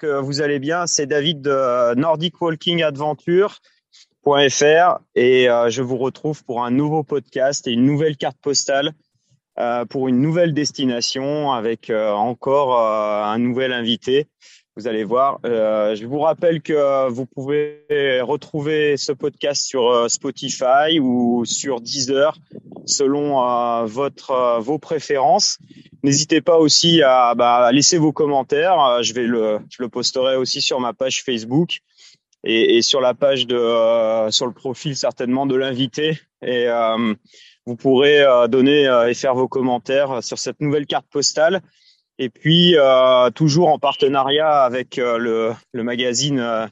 que vous allez bien. C'est David de Nordic Walking Adventure.fr et euh, je vous retrouve pour un nouveau podcast et une nouvelle carte postale euh, pour une nouvelle destination avec euh, encore un nouvel invité. Vous allez voir. je vous rappelle que vous pouvez retrouver ce podcast sur Spotify ou sur Deezer selon votre vos préférences. N'hésitez pas aussi à, bah, laisser vos commentaires. Euh, je vais le, je le posterai aussi sur ma page Facebook et, sur la page de, euh, sur le profil certainement de l'invité. Et euh, vous pourrez donner et faire vos commentaires sur cette nouvelle carte postale. Et puis toujours en partenariat avec le, le magazine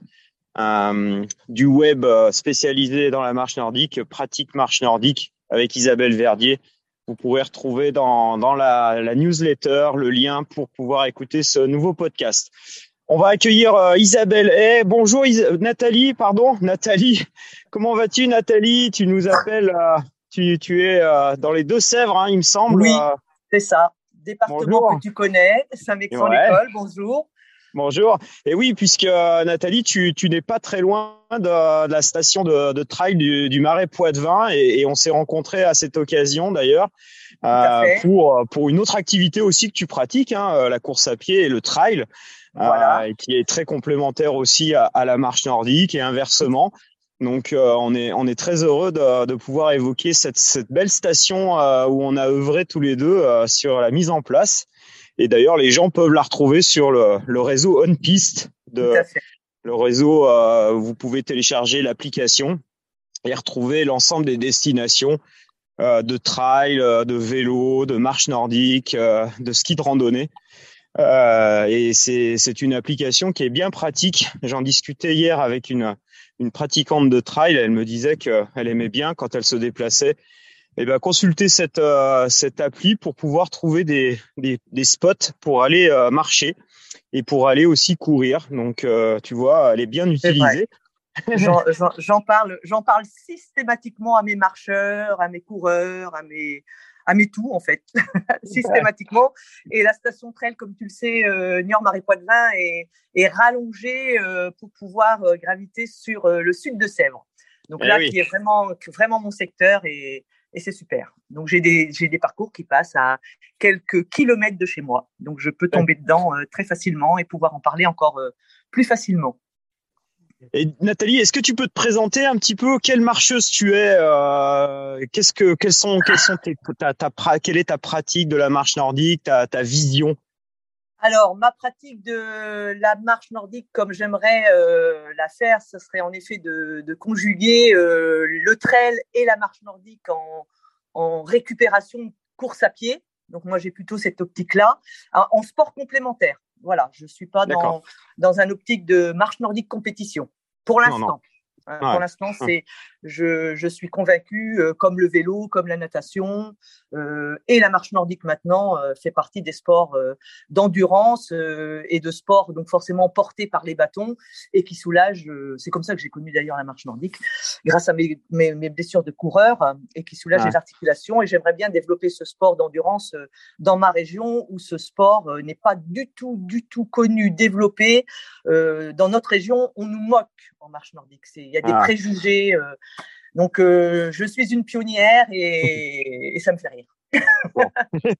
du web spécialisé dans la marche nordique, Pratique Marche Nordique, avec Isabelle Verdier vous pourrez retrouver dans, dans la, la, newsletter le lien pour pouvoir écouter ce nouveau podcast. On va accueillir euh, Isabelle. Eh, bonjour Nathalie, pardon, Nathalie. Comment vas-tu Nathalie? Tu nous appelles, euh, tu, tu es euh, dans les Deux-Sèvres, hein, il me semble. Oui, c'est ça. Département que tu connais, Saint-Mexan-l'École, bonjour. Bonjour. Et oui, puisque Nathalie, tu, tu n'es pas très loin de, la station de, de trail du, du Marais Poitevin et, et on s'est rencontrés à cette occasion d'ailleurs euh, pour pour une autre activité aussi que tu pratiques, hein, euh, la course à pied et le trail, voilà. euh, qui est très complémentaire aussi à, à, la marche nordique et inversement. Donc euh, on est on est très heureux de, de pouvoir évoquer cette, cette belle station euh, où on a œuvré tous les deux sur la mise en place. Et d'ailleurs, les gens peuvent la retrouver sur le, le réseau OnPiste de le réseau. Euh, vous pouvez télécharger l'application et retrouver l'ensemble des destinations euh, de trail, euh, de vélo, de marche nordique, euh, de ski de randonnée. Euh, et c'est une application qui est bien pratique. J'en discutais hier avec une, une pratiquante de trail. Elle me disait qu'elle aimait bien quand elle se déplaçait eh ben, consulter cette, euh, cette appli pour pouvoir trouver des, des, des spots pour aller euh, marcher et pour aller aussi courir. Donc, euh, tu vois, elle est bien utilisée. J'en parle, j'en parle systématiquement à mes marcheurs, à mes coureurs, à mes, à mes tout en fait, systématiquement. Et la station trail, comme tu le sais, euh, Niort-Marais Poitevin est, est rallongée euh, pour pouvoir graviter sur le sud de Sèvres. Donc eh là, oui. qui est vraiment, vraiment mon secteur et, et c'est super. Donc j'ai des j'ai des parcours qui passent à quelques kilomètres de chez moi, donc je peux tomber dedans euh, très facilement et pouvoir en parler encore euh, plus facilement. Et Nathalie, est-ce que tu peux te présenter un petit peu quelle marcheuse tu es euh, Qu'est-ce que quelles sont quelles sont tes, ta, ta, quelle est ta pratique de la marche nordique, ta, ta vision? Alors, ma pratique de la marche nordique, comme j'aimerais euh, la faire, ce serait en effet de, de conjuguer euh, le trail et la marche nordique en, en récupération course à pied. Donc moi, j'ai plutôt cette optique-là, en sport complémentaire. Voilà, je suis pas dans, dans un optique de marche nordique compétition pour l'instant. Ouais. Pour l'instant, c'est je, je suis convaincu, euh, comme le vélo, comme la natation euh, et la marche nordique maintenant euh, fait partie des sports d'endurance et de sport donc forcément portés par les bâtons et qui soulagent. C'est comme ça que j'ai connu d'ailleurs la marche nordique, grâce à mes, mes, mes blessures de coureur et qui soulagent ouais. les articulations. Et j'aimerais bien développer ce sport d'endurance dans ma région où ce sport n'est pas du tout, du tout connu, développé. dans notre région, on nous moque en marche nordique. Il y a des ah. préjugés. Euh, donc, euh, je suis une pionnière et, et ça me fait rire. Bon.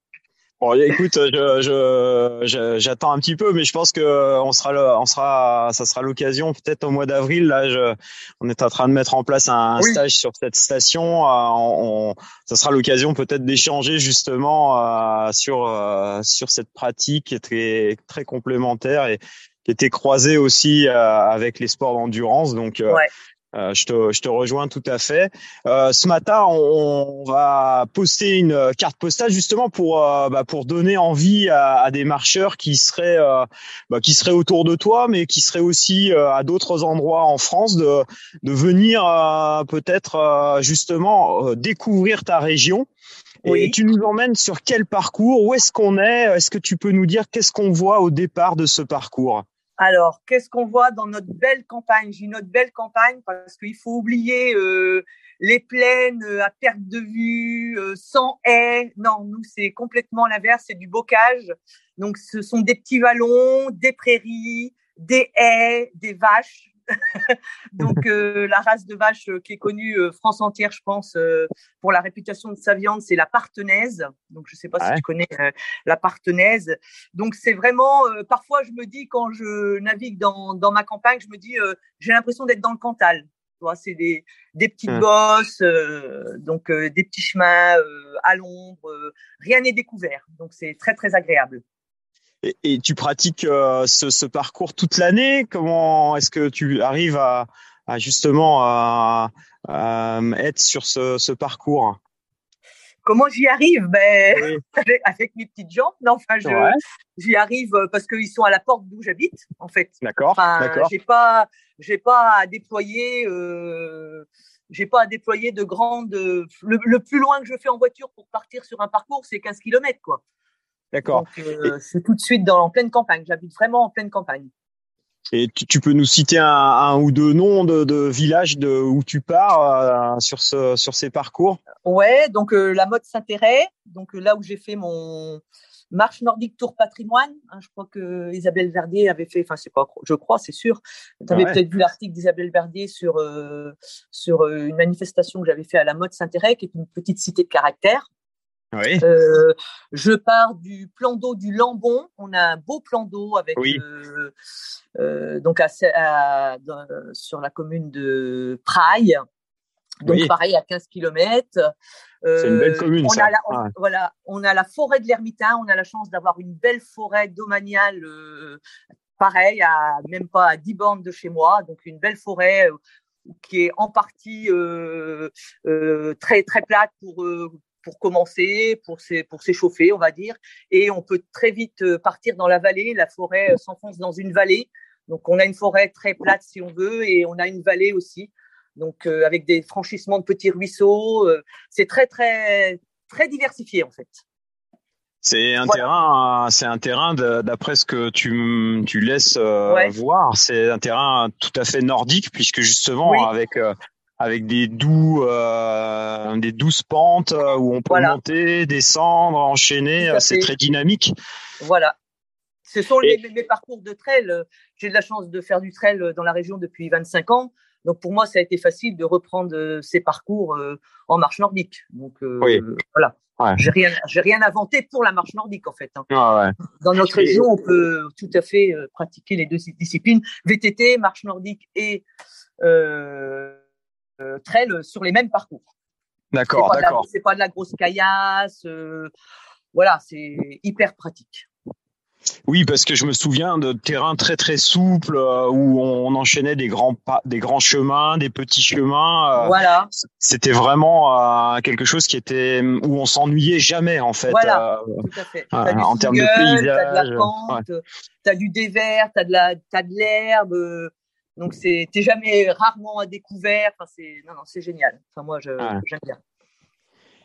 Bon, écoute, je, je, je, j'attends un petit peu, mais je pense que on sera, on sera, ça sera l'occasion peut-être au mois d'avril. Là, on est en train de mettre en place un oui. stage sur cette station. Euh, on, on, ça sera l'occasion peut-être d'échanger justement euh, sur euh, sur cette pratique qui est très très complémentaire et qui était croisée aussi euh, avec les sports d'endurance. Donc, euh, ouais. Euh, je, te, je te rejoins tout à fait. Euh, ce matin, on, on, va poster une carte postale justement pour euh, bah, pour donner envie à, à, des marcheurs qui seraient euh, bah, qui seraient autour de toi, mais qui seraient aussi à d'autres endroits en France de de venir euh, peut-être justement découvrir ta région. Oui. Et tu nous emmènes sur quel parcours? Où est-ce qu'on est? Est-ce que tu peux nous dire qu'est-ce qu'on voit au départ de ce parcours? Alors, qu'est-ce qu'on voit dans notre belle campagne? J'ai notre belle campagne parce qu'il faut oublier euh, les plaines euh, à perte de vue, euh, sans haies. Non, nous, c'est complètement l'inverse, c'est du bocage. Donc, ce sont des petits vallons, des prairies, des haies, des vaches. Donc euh, la race de vache qui est connue France entière, je pense, pour la réputation de sa viande, c'est la partenaise. Donc je sais pas si tu connais la partenaise. Donc c'est vraiment, parfois je me dis quand je navigue dans, dans ma campagne, je me dis, j'ai l'impression d'être dans le Cantal c'est des, des petites mmh. bosses, euh, donc euh, des petits chemins euh, à l'ombre. rien n'est découvert, donc c'est très très agréable. Et, tu pratiques ce, parcours toute l'année? Comment est-ce que tu arrives à, justement à, être sur ce parcours? Comment j'y arrive? Ben avec, mes petites jambes. Non, enfin, j'y arrive euh, parce qu'ils sont à la porte d'où j'habite, en fait. D'accord. Enfin, j'ai pas, j'ai pas à déployer. Euh, j'ai pas à déployer de grandes. Le, plus loin que je fais en voiture pour partir sur un parcours, c'est 15 km, quoi. D'accord. Euh, c'est tout de suite dans en pleine campagne. J'habite vraiment en pleine campagne. Et tu, peux nous citer un, ou deux noms de, villages de, où tu pars euh, sur, ce, sur ces parcours? Ouais, donc euh, la mode s'intéresse, donc euh, là où j'ai fait mon marche nordique tour patrimoine. Hein, je crois que Isabelle Verdier avait fait, enfin c'est pas, je crois, c'est sûr. Tu avais peut-être vu l'article d'Isabelle Verdier sur sur une manifestation que j'avais fait à la mode Saint-Thérèse, qui est une petite cité de caractère. Oui. Euh, je pars du plan d'eau du Lambon. On a un beau plan d'eau avec euh, euh, donc à, sur la commune de Praille. Donc pareil à 15 km. C'est une belle commune. On ça. A la, Voilà, on a la forêt de l'Ermitain. On a la chance d'avoir une belle forêt domaniale. pareil, à même pas à 10 bornes de chez moi. Donc une belle forêt qui est en partie très très plate pour pour commencer, pour s'échauffer, on va dire. Et on peut très vite euh, partir dans la vallée. La forêt euh, s'enfonce dans une vallée. Donc, on a une forêt très plate si on veut, et on a une vallée aussi. Donc, euh, avec des franchissements de petits ruisseaux. c'est très, très, très diversifié, en fait. C'est un terrain, c'est un terrain d'après ce que tu, tu laisses voir, c'est un terrain tout à fait nordique puisque justement avec avec des doux, euh, des douces pentes euh, où on peut monter, descendre, enchaîner. Euh, c'est très dynamique. Voilà. Ce sont mes, parcours de trail. J'ai de la chance de faire du trail dans la région depuis 25 ans. Donc pour moi, ça a été facile de reprendre ces parcours en marche nordique. Donc oui. voilà. Ouais. J'ai rien, j'ai rien inventé pour la marche nordique en fait. Hein. Ah ouais. Dans notre région, on peut tout à fait pratiquer les deux disciplines VTT, marche nordique et euh, euh, trail sur les mêmes parcours. D'accord, d'accord. C'est pas de la grosse caillasse. Euh, voilà, c'est hyper pratique. Oui, parce que je me souviens de terrains très très souples euh, où on enchaînait des grands pas, des grands chemins, des petits chemins. voilà. C'était vraiment quelque chose qui était où on s'ennuyait jamais en fait. Voilà, tout à fait. en termes de paysage. T'as de la pente, t'as du dévers, t'as de la, t'as de l'herbe. Donc c'est jamais rarement à découvert. Enfin c'est non non c'est génial. Enfin moi j'aime bien.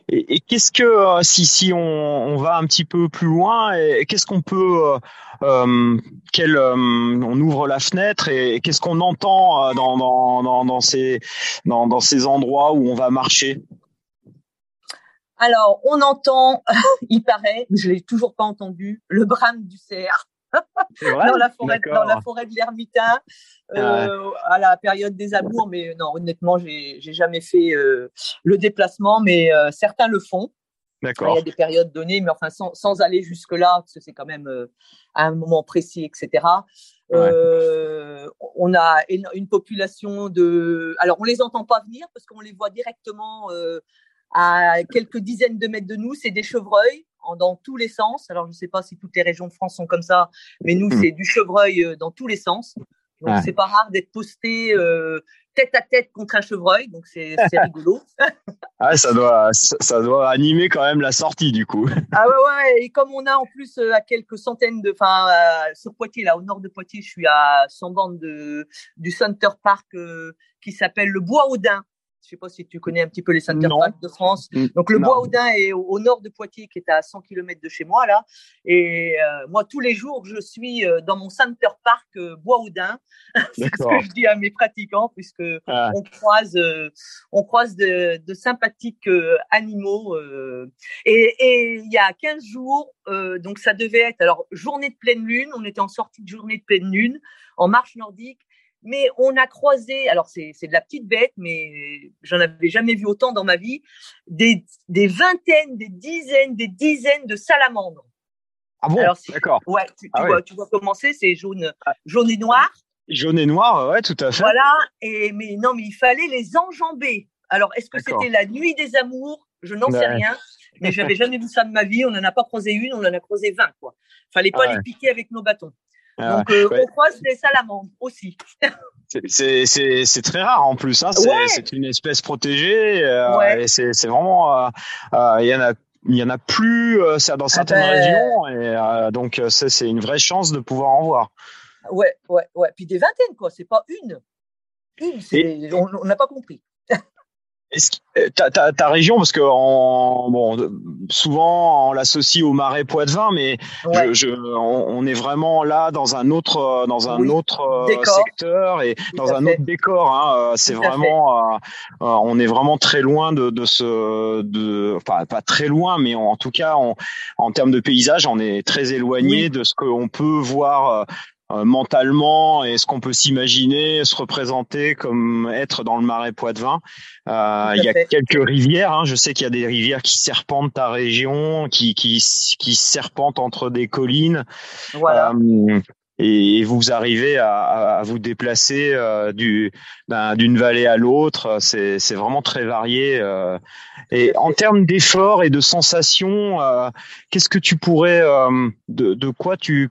Et, qu'est-ce que euh, si si on, on, va un petit peu plus loin, qu'est-ce qu'on peut euh, euh, quel, on ouvre la fenêtre et, qu'est-ce qu'on entend dans, dans, dans, dans, ces dans, dans ces endroits où on va marcher? Alors on entend, il paraît, je l'ai toujours pas entendu, le brame du cerf dans la forêt, dans la forêt de l'Ermitain, euh, à la période des amours. Mais non, honnêtement, j'ai, jamais fait euh, le déplacement, mais euh, certains le font. D'accord. Il y a des périodes données, mais enfin sans, sans aller jusque là, parce que c'est quand même à un moment précis, etc. on a une population de. Alors on les entend pas venir parce qu'on les voit directement à quelques dizaines de mètres de nous. C'est des chevreuils dans tous les sens. Alors, je ne sais pas si toutes les régions de France sont comme ça, mais nous, hmm. c'est du chevreuil euh, dans tous les sens. Donc, c'est pas rare d'être posté euh, tête à tête contre un chevreuil, donc c'est rigolo. ah, ça doit, ça doit animer quand même la sortie du coup. ah ouais, ouais, et comme on a en plus euh, à quelques centaines de, enfin, sur Poitiers, là, au nord de Poitiers, je suis à 100 bandes de, du Center Park qui s'appelle le Bois Audin. Je sais pas si tu connais un petit peu les center de France. Mm. Donc le Bois Audin est au, nord de Poitiers, qui est à 100 km de chez moi là. Et euh, moi tous les jours, je suis euh, dans mon center park euh, Bois Audin. C'est ce que je dis à mes pratiquants, puisque ah. on croise, on croise de, de sympathiques animaux. et il y a 15 jours, donc ça devait être alors journée de pleine lune. On était en sortie de journée de pleine lune en marche nordique mais on a croisé, alors c'est de la petite bête, mais j'en avais jamais vu autant dans ma vie, des, des vingtaines, des dizaines, des dizaines de salamandres. Ah bon? D'accord. Ouais, tu, ah vois, tu vois comment c'est, c'est jaune, ah. jaune et noir. Jaune et noir, ouais, tout à fait. Voilà, et mais non, mais il fallait les enjamber. Alors, est-ce que c'était la nuit des amours? Je n'en sais rien, mais j'avais jamais vu ça de ma vie. On n'en a pas croisé une, on en a croisé 20, quoi. Fallait pas les piquer avec nos bâtons. Ah Donc, euh, on croise les salamandres aussi. C'est très rare en plus. Hein. C'est une espèce protégée. Euh, c'est vraiment. Euh, euh, il y en a. Il y en a plus dans ah certaines ben, régions et donc c'est une vraie chance de pouvoir en voir. Ouais, ouais, ouais. Puis des vingtaines quoi. C'est pas une. Une, on n'a pas compris. Euh, ta, ta, ta, région, parce que en, bon, souvent on l'associe au Marais Poitevin, mais je, je, on, est vraiment là dans un autre, dans un autre euh, secteur et dans un autre décor. Hein. Euh, c'est vraiment, on est vraiment très loin de, de ce, de, enfin pas très loin, mais en, tout cas en, en termes de paysage, on est très éloigné de ce qu'on peut voir euh, mentalement et ce qu'on peut s'imaginer, se représenter comme être dans le marais Poitevin. Euh, il y a quelques rivières. Hein. Je sais qu'il y a des rivières qui serpentent ta région, qui qui qui serpentent entre des collines. Voilà. Euh, et vous arrivez à, à vous déplacer euh, du d'une vallée à l'autre. C'est c'est vraiment très varié. Euh. et en termes d'efforts et de sensations, euh, qu'est-ce que tu pourrais de, de quoi tu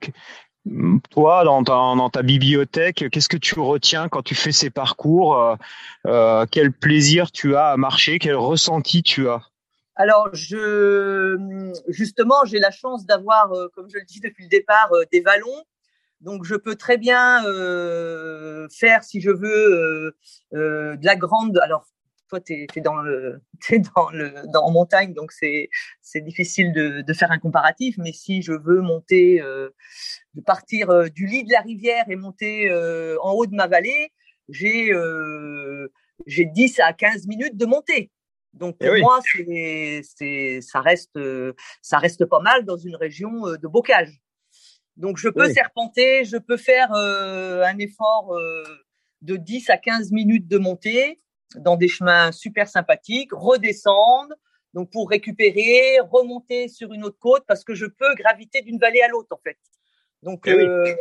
toi, dans ta, dans ta bibliothèque, qu'est-ce que tu retiens quand tu fais ces parcours euh, euh, Quel plaisir tu as à marcher Quel ressenti tu as? Alors, je, justement, j'ai la chance d'avoir, euh, comme je le dis depuis le départ, des vallons. Donc, je peux très bien faire, si je veux, de la grande. Alors, toi, tu es, dans le, es dans le, dans en montagne, donc c'est, difficile de, de, faire un comparatif. Mais si je veux monter, euh, de partir euh, du lit de la rivière et monter euh, en haut de ma vallée, j'ai, j'ai 10 à 15 minutes de montée. Donc pour eh moi, c'est, c'est, ça reste, ça reste pas mal dans une région de bocage. Donc je peux serpenter, je peux faire un effort de 10 à 15 minutes de montée dans des chemins super sympathiques, redescendre, donc pour récupérer, remonter sur une autre côte parce que je peux graviter d'une vallée à l'autre en fait. Donc eh euh,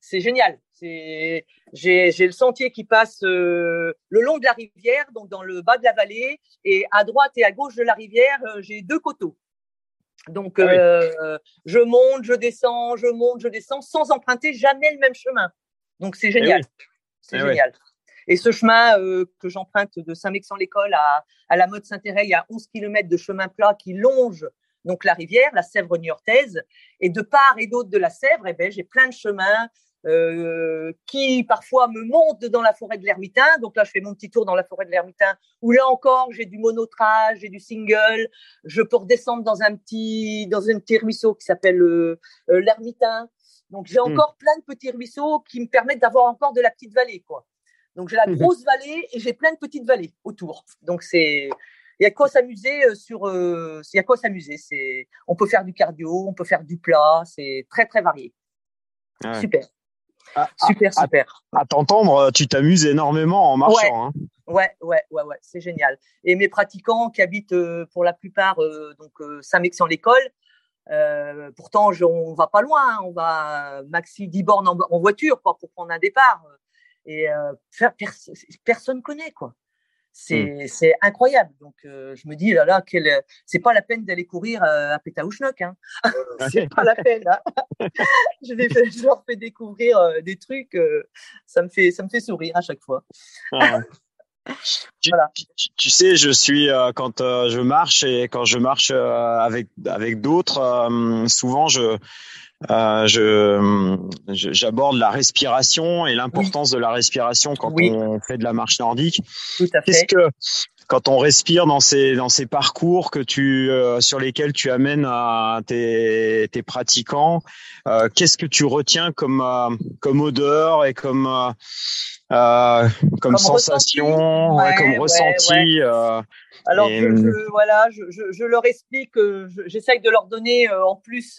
c'est génial. C'est j'ai j'ai le sentier qui passe euh, le long de la rivière, donc dans le bas de la vallée, et à droite et à gauche de la rivière, euh, j'ai deux coteaux. Donc ah je monte, je descends, je monte, je descends, sans emprunter jamais le même chemin. Donc c'est eh génial. C'est eh génial. Et ce chemin euh, que j'emprunte de Saint-Mexan-l'École à, à la mode Saint-Thérèse, il y a 11 km de chemin plat qui longe donc la rivière, la Sèvre niortaise. Et de part et d'autre de la Sèvre, eh ben, j'ai plein de chemins euh, qui parfois me montent dans la forêt de l'Ermitain. Donc là, je fais mon petit tour dans la forêt de l'Ermitain, où là encore, j'ai du monotrage, j'ai du single. Je peux redescendre dans un petit, dans un petit ruisseau qui s'appelle euh, euh l'Ermitain. Donc j'ai hmm. encore plein de petits ruisseaux qui me permettent d'avoir encore de la petite vallée, quoi. Donc j'ai la mhm. grosse vallée et j'ai plein de petites vallées autour. Donc c'est il y a quoi s'amuser euh, sur euh, il y a quoi s'amuser, c'est on peut faire du cardio, on peut faire du plat, c'est très très varié. Super. Ah, ah, super, super. À, t'entendre, tu t'amuses énormément en marchant. Ouais, hein. ouais, ouais, ouais, ouais c'est génial. Et mes pratiquants qui habitent euh, pour la plupart donc Saint-Mexan-l'École, pourtant on va pas loin, hein. on va maxi 10 bornes en, en voiture pour prendre un départ et euh, personne connaît quoi. C'est mmh. incroyable. Donc euh, je me dis là là quel c'est pas la peine d'aller courir euh, à Pétaouchnok hein. c'est pas la peine. Hein. je, les je, leur fais découvrir des trucs ça me fait ça me fait sourire à chaque fois. Ah tu, voilà. tu, sais, je suis quand je marche et quand je marche avec avec d'autres, souvent je euh, je j'aborde la respiration et l'importance de la respiration quand on fait de la marche nordique. Tout à fait. Qu'est-ce que quand on respire dans ces dans ces parcours que tu euh, sur lesquels tu amènes à tes, tes pratiquants, euh, qu'est-ce que tu retiens comme euh, comme odeur et comme comme, comme, sensation, comme ouais, ressenti alors je, je, voilà, je, leur explique, j'essaye de leur donner en plus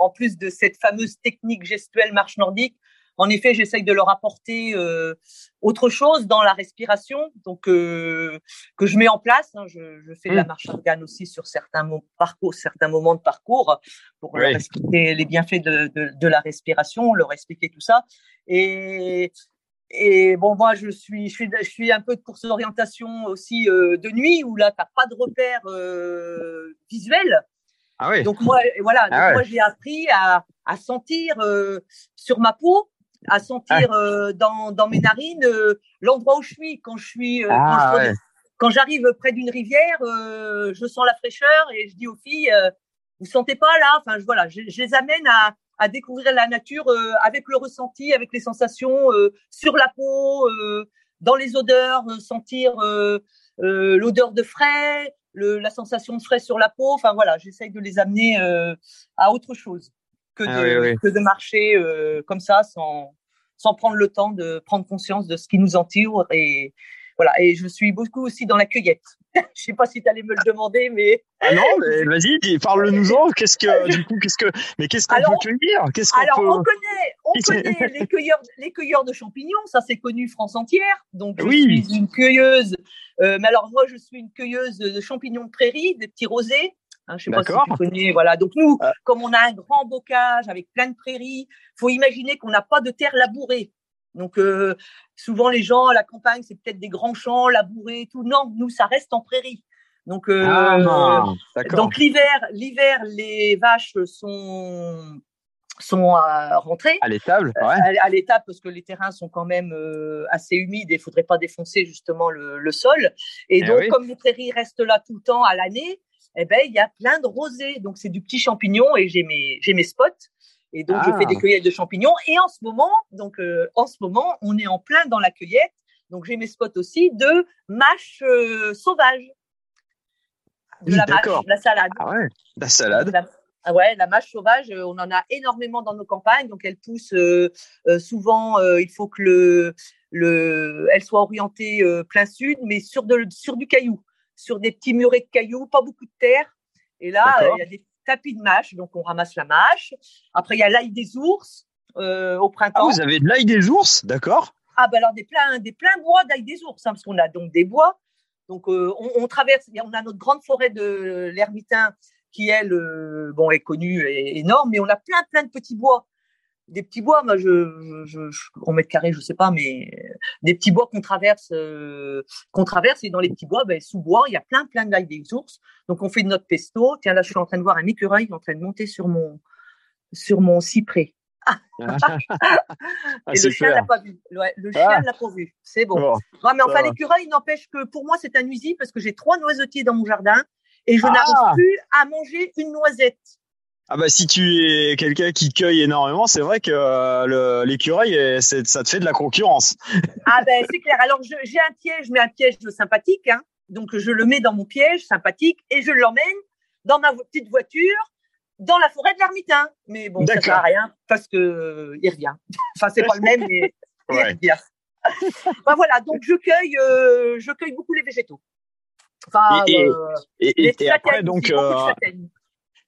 en plus de cette fameuse technique gestuelle marche nordique, en effet, j'essaye de leur apporter euh, autre chose dans la respiration, donc euh, que je mets en place. Hein. Je, je, fais de la mmh. marche organe aussi sur certains parcours, certains moments de parcours, pour leur expliquer les bienfaits de, de, de, la respiration, leur expliquer tout ça. Et, et bon, moi, je suis, je suis, je suis un peu de course d'orientation aussi euh, de nuit, où là, t'as pas de repères euh, visuels. Ah oui. Donc moi, voilà, ah donc moi j'ai appris à, à sentir euh, sur ma peau à sentir ah. euh, dans, dans mes narines euh, l'endroit où je suis. Quand je suis, euh, ah, quand, j'arrive près d'une rivière, euh, je sens la fraîcheur et je dis aux filles, vous sentez pas là Enfin, je, voilà, je, je, les amène à, à découvrir la nature avec le ressenti, avec les sensations sur la peau, dans les odeurs, sentir l'odeur de frais, le, la sensation de frais sur la peau. Enfin voilà, j'essaye de les amener à autre chose que, ah de, oui, que de marcher euh, comme ça sans, sans prendre le temps de prendre conscience de ce qui nous entoure et voilà. Et je suis beaucoup aussi dans la cueillette je sais pas si tu allais me le demander mais ah non mais vas-y parle-nous-en qu'est-ce que du coup qu'est-ce que mais qu'est-ce qu'on peut cueillir? Qu'est-ce alors peut... on connaît on connaît les cueilleurs les cueilleurs de champignons ça c'est connu France entière donc je oui. suis une cueilleuse euh, mais alors moi je suis une cueilleuse de champignons de prairie des petits rosés Hein, je sais pas si tu connais. Voilà. Donc nous, euh. comme on a un grand bocage avec plein de prairies, faut imaginer qu'on n'a pas de terre labourée. Donc euh, souvent les gens à la campagne, c'est peut-être des grands champs labourés, tout. Non, nous ça reste en prairie. Donc euh, ah, donc l'hiver, l'hiver, les vaches sont sont euh, rentrées à l'étable, ouais. à, l'étable parce que les terrains sont quand même assez humides et il faudrait pas défoncer justement le, le sol. Et, et eh donc oui. comme les prairies restent là tout le temps à l'année, eh ben il y a plein de rosés. Donc c'est du petit champignon et j'ai mes j'ai mes spots. Et donc ah. je fais des ah. cueillettes de champignons. Et en ce moment, donc euh, en ce moment, on est en plein dans la cueillette. Donc j'ai mes spots aussi de mâche euh, sauvage. De la mâche, de la salade. Ah ouais, la salade. La, ah ouais, la mâche sauvage, euh, on en a énormément dans nos campagnes. Donc elle pousse euh, souvent. il faut que le le elle soit orientée plein sud, mais sur de sur du caillou sur des petits murets de cailloux, pas beaucoup de terre. Et là, il y a des tapis de mâche, donc on ramasse la mâche. Après, il y a l'ail des ours euh, au printemps. Ah, vous avez de l'ail des ours, d'accord Ah, ben alors des pleins, des pleins bois d'ail des ours, hein, parce qu'on a donc des bois. Donc euh, on, on, traverse, on a notre grande forêt de l'Ermitain qui, elle, euh, bon, est connue et énorme, mais on a plein, plein de petits bois des petits bois, moi, je, je, je, en mètre carré, je sais pas, mais des petits bois qu'on traverse, euh, qu'on traverse, et dans les petits bois, ben, sous bois, il y a plein, plein d'ail des ours. Donc, on fait notre pesto. Tiens, là, je suis en train de voir un écureuil en train de monter sur mon, sur mon cyprès. Ah. et le chien l'a pas vu. Ouais, le chien ah. l'a pas vu. C'est bon. bon. Ouais, mais enfin, l'écureuil n'empêche que pour moi, c'est un nuisible parce que j'ai trois noisetiers dans mon jardin et je ah. n'arrive plus à manger une noisette. Ah bah si tu es quelqu'un qui cueille énormément, c'est vrai que euh, l'écureuil, ça te fait de la concurrence. Ah ben c'est clair. Alors j'ai un piège, mais un piège sympathique. Hein. Donc je le mets dans mon piège sympathique et je l'emmène dans ma petite voiture dans la forêt de l'Ermitain. Mais bon, ça sert à rien parce que euh, il revient. enfin c'est pas le même, mais ouais. il revient. ben voilà, donc je cueille, euh, je cueille beaucoup les végétaux. Enfin, et, euh, et, et, et après donc.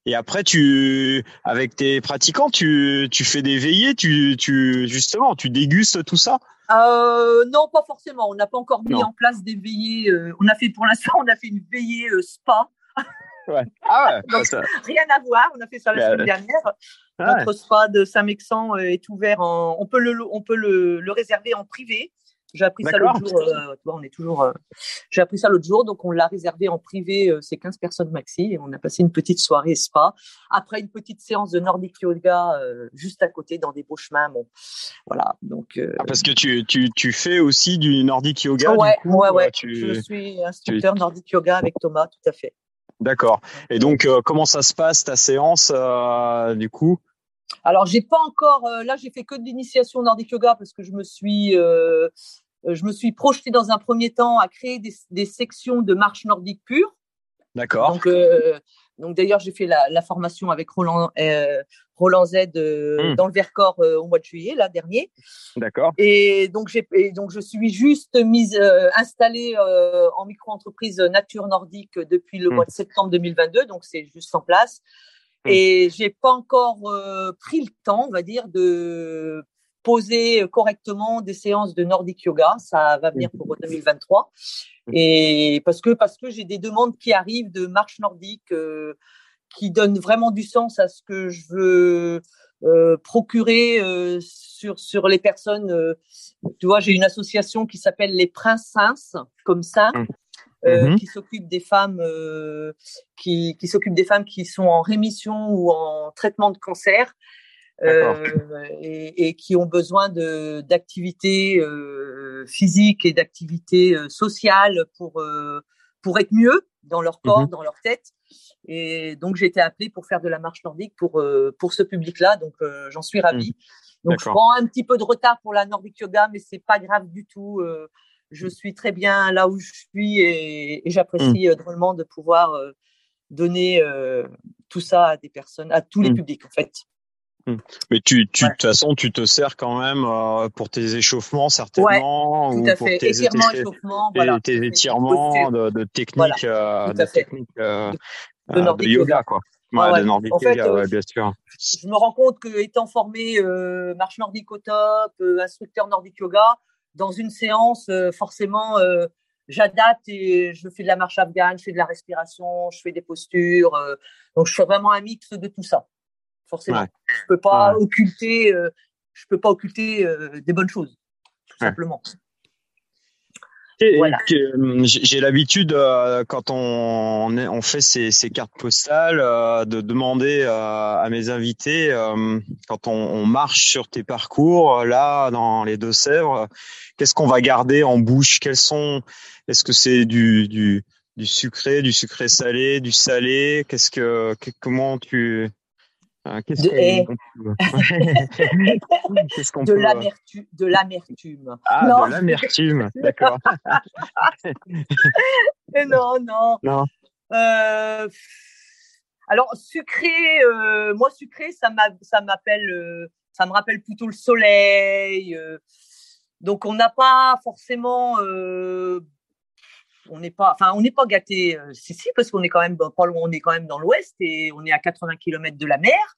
Euh, et après, tu, avec tes pratiquants, tu, tu fais des veillées, tu, tu, justement, tu dégustes tout ça? Euh, non, pas forcément. On n'a pas encore mis non. en place des veillées. Euh, on a fait, pour l'instant, on a fait une veillée euh, spa. Ouais. Ah ouais. Donc, ça... rien à voir. On a fait ça la semaine dernière. Ah Notre spa de Saint-Mexan est ouvert en, on peut le, on peut le, le réserver en privé. J'ai appris ça l'autre jour. Euh, on est toujours. Euh, j'ai appris ça l'autre jour, donc on l'a réservé en privé. Euh, c'est 15 personnes maxi et on a passé une petite soirée spa. Après une petite séance de Nordic Yoga euh, juste à côté dans des beaux chemins. Bon, voilà. Donc. Euh, ah, parce que tu, tu, tu fais aussi du Nordic Yoga. Ouais, coup, ouais, ouais. Tu... Je suis instructeur tu... Nordic Yoga avec Thomas, tout à fait. D'accord. Et donc, comment ça se passe ta séance du coup? Alors, j'ai pas encore. Euh, là, j'ai fait que de l'initiation nordique yoga parce que je me suis euh, je me suis projetée dans un premier temps à créer des, des sections de marche nordique pure. D'accord. Donc, donc d'ailleurs, j'ai fait la, la, formation avec Roland, euh, Roland Z euh, mmh. dans le Vercors euh, au mois de juillet, là dernier. D'accord. Et donc j'ai donc je suis juste mise installée en micro-entreprise Nature Nordique depuis le mmh. mois de septembre 2022, donc c'est juste en place. Mmh. Et j'ai pas encore pris le temps, on va dire, de poser correctement des séances de Nordic Yoga. Ça va venir pour 2023. Et parce que parce que j'ai des demandes qui arrivent de marche nordique euh, qui donnent vraiment du sens à ce que je veux euh, procurer euh, sur sur les personnes. Euh, tu vois, j'ai une association qui s'appelle les Princes comme ça. Mmh. Mmh. qui s'occupe des femmes qui, qui s'occupe des femmes qui sont en rémission ou en traitement de cancer euh, et, et, qui ont besoin de d'activités euh, physiques et d'activités euh, sociales pour euh, pour être mieux dans leur corps, mmh dans leur tête. Et donc j'ai été appelée pour faire de la marche nordique pour pour ce public-là. Donc j'en suis ravie. Mmh. Donc je prends un petit peu de retard pour la nordic yoga, mais c'est pas grave du tout. je suis très bien là où je suis et, et j'apprécie mmh. drôlement de pouvoir donner tout ça à des personnes, à tous les publics en fait. Hum. Mais tu, tu, de toute façon, tu te sers quand même euh, pour tes échauffements certainement, ouais, tout à fait. tes, étirements, échauffements, voilà. tes étirements de, de techniques, voilà, euh, de, technique, euh, de, euh, de, yoga, quoi. Ouais, ouais. de nordique en fait, yoga, ouais, bien sûr. Je me rends compte que étant formé euh, marche nordique au top, instructeur nordique yoga, dans une séance, forcément, j'adapte et je fais de la marche afghane, je fais de la respiration, je fais des postures. donc, je fais vraiment un mix de tout ça forcément. Ouais. Je peux pas ouais. occulter, euh, je peux pas occulter euh, des bonnes choses, tout ouais. simplement. Voilà. Hum, j'ai l'habitude euh, quand on, on, fait ces, ces cartes postales euh, de demander euh, à mes invités euh, quand on, on, marche sur tes parcours là dans les Deux-Sèvres, qu'est-ce qu'on va garder en bouche? Quels sont Est-ce que c'est du, du, du sucré, du sucré salé, du salé? Qu'est-ce que comment tu qu'est-ce de, de l'amertume. De l'amertume. Ah, non. de l'amertume, d'accord. non, non. Non. Euh, alors, sucré, euh, moi, sucré, ça m'appelle, euh, ça me rappelle plutôt le soleil. Euh. donc, on n'a pas forcément euh, on n'est pas, enfin, on n'est pas gâté. Euh, si, si, parce qu'on est quand même pas loin, on est quand même dans l'Ouest et on est à 80 km de la mer.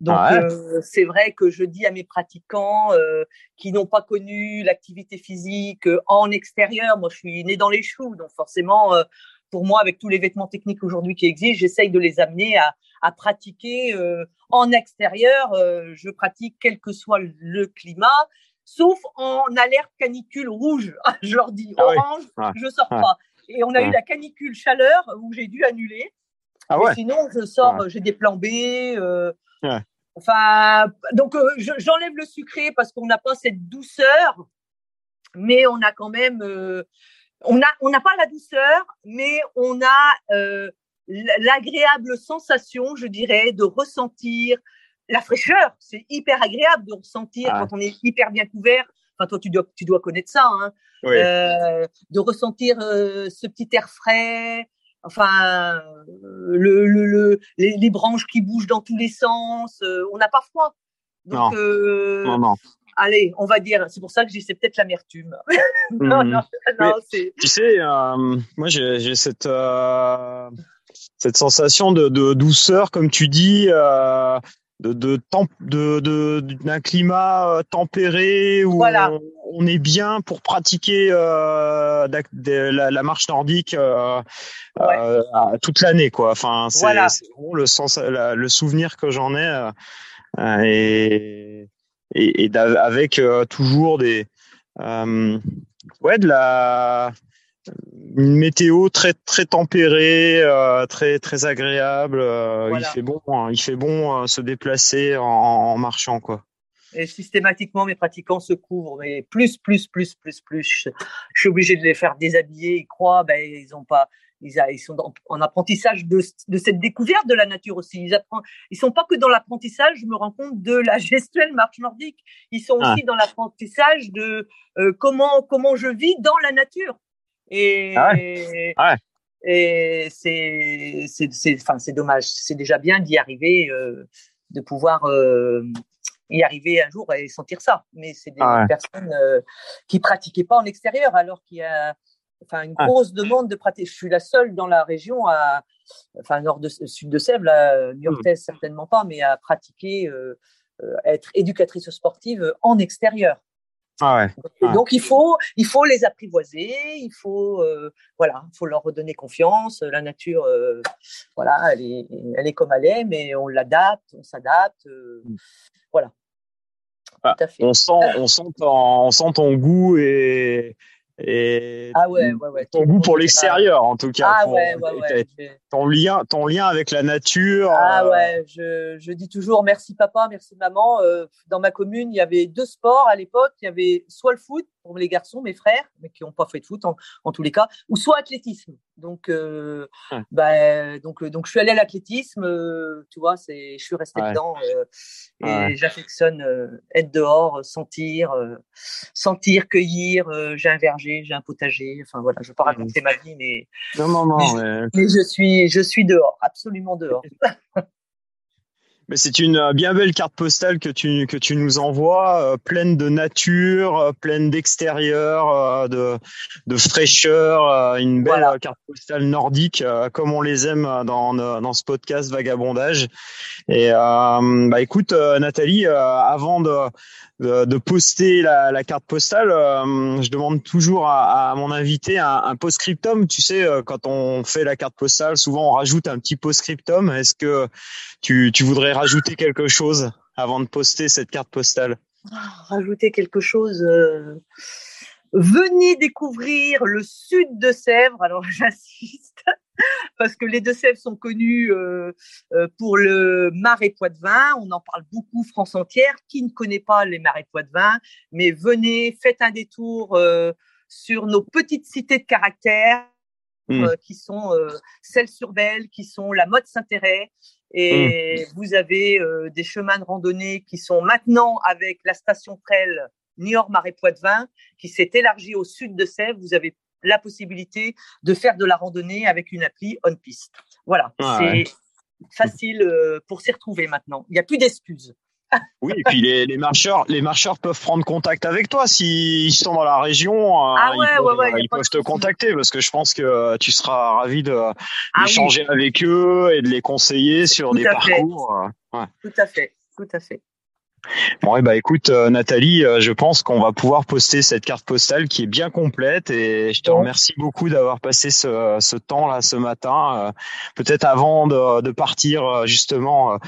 Donc, ah ouais. euh, c'est vrai que je dis à mes pratiquants euh, qui n'ont pas connu l'activité physique en extérieur, moi, je suis né dans les choux, donc forcément, pour moi, avec tous les vêtements techniques aujourd'hui qui existent, j'essaye de les amener à, à pratiquer en extérieur. je pratique quel que soit le climat sauf en alerte canicule rouge. je leur dis orange, ah oui. je sors ah. pas. Et on a eu la canicule chaleur où j'ai dû annuler. Ah ouais. sinon, je sors, j'ai des plans B. Euh, enfin, donc euh, j'enlève le sucré parce qu'on n'a pas cette douceur, mais on a quand même, euh, on a, on n'a pas la douceur, mais on a l'agréable sensation, je dirais, de ressentir la fraîcheur, c'est hyper agréable de ressentir ah. quand on est hyper bien couvert. Enfin, toi, tu dois, tu dois connaître ça, hein. Oui. Euh, de ressentir euh, ce petit air frais. Enfin, le, le, le les, les, branches qui bougent dans tous les sens. Euh, on n'a pas froid. Donc, non. Euh, non, non. Allez, on va dire. C'est pour ça que j'ai c'est peut-être l'amertume. non, mmh. non, non, c'est. Tu sais, euh, moi, j'ai cette cette sensation de, de, douceur, comme tu dis. Euh, de de de, de d'un climat euh, tempéré où voilà. on, on, est bien pour pratiquer euh, de, la, la, marche nordique euh, ouais. euh, toute l'année quoi enfin c'est voilà. vraiment le sens la, le souvenir que j'en ai euh, et et, et avec euh, toujours des ouais de la une météo très très tempérée, euh, très très agréable. Euh, voilà. Il fait bon, hein, il fait bon euh, se déplacer en, en, marchant quoi. Et systématiquement, mes pratiquants se couvrent. Mais plus, plus, plus, plus, plus. Je, suis obligé de les faire déshabiller. Ils croient, ben, ils ont pas, ils, ils sont en apprentissage de, de, cette découverte de la nature aussi. Ils apprennent, ils sont pas que dans l'apprentissage, je me rends compte de la gestuelle marche nordique. Ils sont ah. aussi dans l'apprentissage de euh, comment, comment je vis dans la nature. Et, ah ouais. Ah ouais. et c'est, c'est, c'est, enfin, c'est dommage. C'est déjà bien d'y arriver, euh, de pouvoir, euh, y arriver un jour et sentir ça. Mais c'est des ah personnes euh, qui pratiquaient pas en extérieur, alors qu'il y a enfin une grosse demande de pratique. Je suis la seule dans la région à, enfin nord de sud de Sèvres, la New York mmh. certainement pas, mais à pratiquer, euh, être éducatrice sportive en extérieur. Ah ouais. Donc, il faut il faut les apprivoiser, il faut voilà, faut leur redonner confiance. La nature, voilà, elle est elle est comme elle est, mais on l'adapte, on s'adapte, mmh. voilà. Ah, on sent, on sent, on sent ton goût et, et ah ouais, ouais, ouais. ton goût pour l'extérieur en tout cas. Ah. Ton lien, ton lien avec la nature. Ah euh, ouais, je, je dis toujours merci papa, merci maman. Euh, dans ma commune, il y avait deux sports à l'époque. Il y avait soit le foot pour les garçons, mes frères, mais qui n'ont pas fait de foot en, en, tous les cas, ou soit athlétisme. Donc, euh, bah, donc, donc, je suis allée à l'athlétisme. Euh, tu vois, c'est, je suis restée dedans euh, et j'affectionne être dehors, sentir, sentir, cueillir. j'ai un verger, j'ai un potager. Enfin voilà, je vais pas raconter ma vie, mais non, non, non, mais, mais je suis, je suis dehors, absolument dehors. Mais c'est une euh, bien belle carte postale que tu que tu nous envoies, euh, pleine de nature, euh, pleine d'extérieur, de de fraîcheur, une belle carte postale nordique comme on les aime dans dans ce podcast vagabondage. Et bah écoute Nathalie, avant de de, poster la, la, carte postale, je demande toujours à, à mon invité un, un post-scriptum. Tu sais, quand on fait la carte postale, souvent on rajoute un petit post-scriptum. Est-ce que tu, tu voudrais rajouter quelque chose avant de poster cette carte postale ah, Rajouter quelque chose. Euh, venez découvrir le sud de Sèvres. Alors j'insiste parce que les Deux-Sèvres sont connus euh, euh, pour le marais Poitevin. On en parle beaucoup France entière. Qui ne connaît pas les marais Poitevin Mais venez, faites un détour sur nos petites cités de caractère. Mmh. qui sont celles sur Belle, qui sont la mode Saint-Thérèse, et mmh. vous avez euh, des chemins de randonnée qui sont maintenant avec la station Trail Niort-Marais Poitevin, qui s'est élargie au sud de Sèvres. Vous avez la possibilité de faire de la randonnée avec une appli on-piste. Voilà, c'est facile euh, pour s'y retrouver maintenant. Il n'y a plus d'excuses. Oui, et puis les, les, marcheurs, les marcheurs peuvent prendre contact avec toi s'ils sont dans la région. Euh, ah ouais, ils peuvent, ouais, ouais, ils peuvent te contacter parce que je pense que tu seras ravi ah d'échanger avec eux et de les conseiller sur des parcours. Euh, ouais. Tout à fait, tout à fait. Bon, et bah écoute, euh, Nathalie, je pense qu'on va pouvoir poster cette carte postale qui est bien complète et je te remercie beaucoup d'avoir passé ce, ce temps là ce matin. Peut-être avant de, de partir justement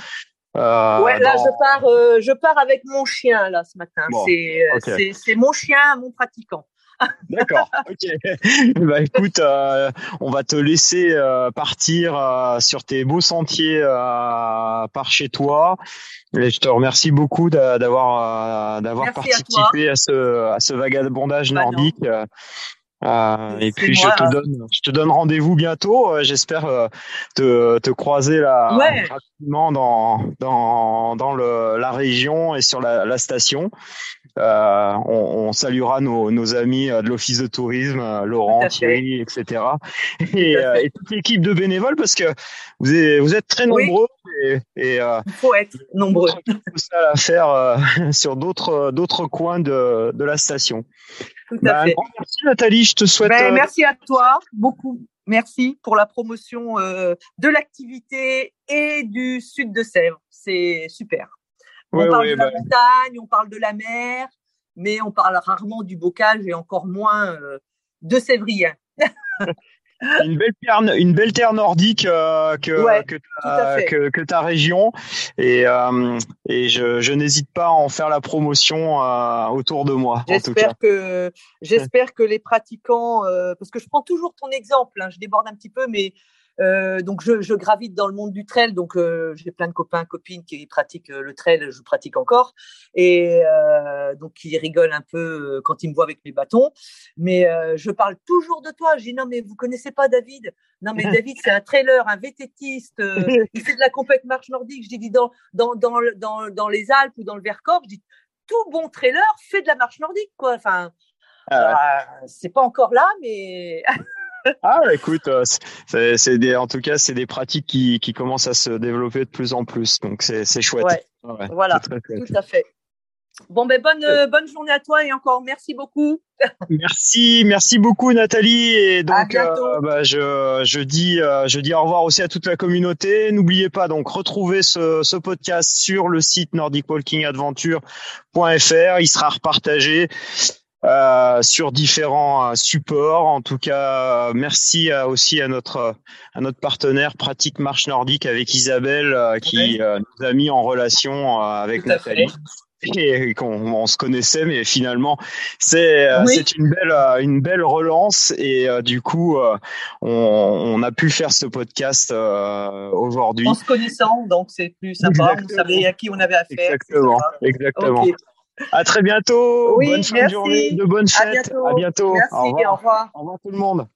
euh, ouais, là, je pars, euh, je pars avec mon chien là ce matin. Euh, c'est, c'est, mon chien, mon pratiquant. D'accord. Ok. bah écoute, on va te laisser partir sur tes beaux sentiers par chez toi. Et je te remercie beaucoup d'avoir d'avoir participé à, ce à ce vagabondage bah nordique. Euh, et puis je te hein. donne, je te donne rendez-vous bientôt. Euh, j'espère euh, te, te croiser là rapidement dans dans dans le, la région et sur la, la station. Euh, on, on, saluera nos, nos amis de l'office de tourisme, Laurent, Thierry, etc. Et, et, toute l'équipe de bénévoles parce que vous êtes, vous êtes très nombreux et, et il faut être nombreux. Ça à faire sur d'autres d'autres coins de de la station. Tout à bah, fait. Merci Nathalie, te souhaite. Ben, euh, merci à toi, beaucoup. Merci pour la promotion euh, de l'activité et du sud de Sèvres. C'est super. On parle de la bah. montagne, on parle de la mer, mais on parle rarement du bocage et encore moins euh, de Sévrien. une belle terre, une belle terre nordique euh, que, que, ta, que, que, ta région et, euh, et je, je n'hésite pas à en faire la promotion euh, autour de moi. J'espère que j'espère que les pratiquants, parce que je prends toujours ton exemple, hein, je déborde un petit peu, mais Euh, donc je, je, gravite dans le monde du trail, donc euh, j'ai plein de copains, copines qui pratiquent le trail, je pratique encore, et euh, donc ils rigolent un peu quand ils me voient avec mes bâtons. Mais je parle toujours de toi. Je dis non mais vous connaissez pas David? Non mais David c'est un trailer, un vététiste, il fait de la compète marche nordique. Je dis dans dans dans dans, dans les Alpes ou dans le Vercors, je dis tout bon trailer fait de la marche nordique quoi. Enfin ah c'est pas encore là mais ah, écoute, euh, c'est des, en tout cas, c'est des pratiques qui, qui commencent à se développer de plus en plus. Donc, c'est chouette. voilà, tout à fait. Bon, ben bonne, euh, bonne journée à toi et encore merci beaucoup. merci, merci beaucoup Nathalie. Et donc, euh, bah, je, je, dis, je dis au revoir aussi à toute la communauté. N'oubliez pas donc retrouver ce, ce podcast sur le site nordicwalkingadventure.fr. Il sera repartagé. Euh, sur différents euh, supports. En tout cas, merci aussi à notre à notre partenaire Pratique Marche Nordique avec Isabelle euh, qui nous a mis en relation avec Nathalie. Et qu'on on se connaissait, mais finalement c'est c'est une belle une belle relance et du coup on, on, a pu faire ce podcast aujourd'hui. En se connaissant, donc c'est plus sympa. On savait à qui on avait affaire. Exactement, exactement. À très bientôt. Bonne fin de journée, de bonnes fêtes. À bientôt. Merci, au revoir. Au revoir tout le monde.